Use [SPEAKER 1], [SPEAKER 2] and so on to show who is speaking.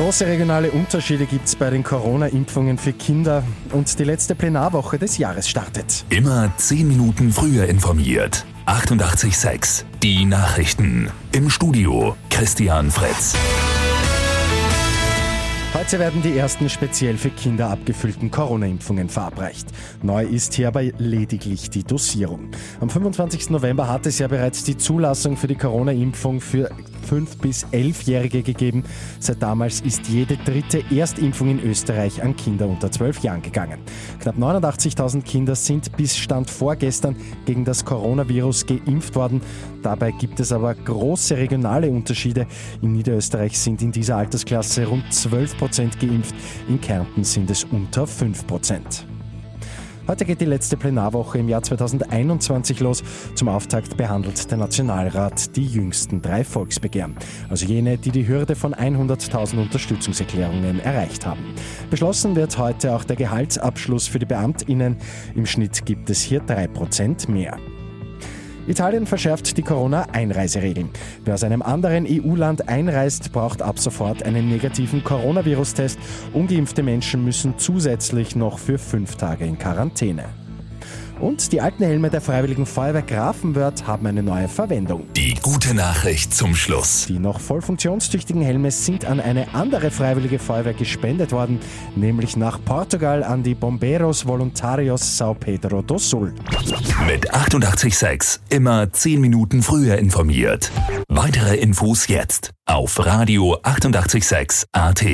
[SPEAKER 1] Große regionale Unterschiede gibt es bei den Corona-Impfungen für Kinder und die letzte Plenarwoche des Jahres startet.
[SPEAKER 2] Immer 10 Minuten früher informiert. 88.6 Die Nachrichten. Im Studio Christian Fretz.
[SPEAKER 1] Heute werden die ersten speziell für Kinder abgefüllten Corona-Impfungen verabreicht. Neu ist hier aber lediglich die Dosierung. Am 25. November hat es ja bereits die Zulassung für die Corona-Impfung für 5- bis 11-Jährige gegeben. Seit damals ist jede dritte Erstimpfung in Österreich an Kinder unter 12 Jahren gegangen. Knapp 89.000 Kinder sind bis Stand vorgestern gegen das Coronavirus geimpft worden. Dabei gibt es aber große regionale Unterschiede. In Niederösterreich sind in dieser Altersklasse rund 12 Prozent geimpft, in Kärnten sind es unter 5 Prozent. Heute geht die letzte Plenarwoche im Jahr 2021 los. Zum Auftakt behandelt der Nationalrat die jüngsten drei Volksbegehren, also jene, die die Hürde von 100.000 Unterstützungserklärungen erreicht haben. Beschlossen wird heute auch der Gehaltsabschluss für die Beamtinnen. Im Schnitt gibt es hier 3% mehr. Italien verschärft die Corona-Einreiseregeln. Wer aus einem anderen EU-Land einreist, braucht ab sofort einen negativen Coronavirus-Test. Ungeimpfte Menschen müssen zusätzlich noch für fünf Tage in Quarantäne. Und die alten Helme der Freiwilligen Feuerwehr Grafenwörth haben eine neue Verwendung.
[SPEAKER 2] Die gute Nachricht zum Schluss.
[SPEAKER 1] Die noch voll funktionstüchtigen Helme sind an eine andere Freiwillige Feuerwehr gespendet worden, nämlich nach Portugal an die Bomberos Voluntarios Sao Pedro do Sul.
[SPEAKER 2] Mit 886 immer 10 Minuten früher informiert. Weitere Infos jetzt auf Radio 886 AT.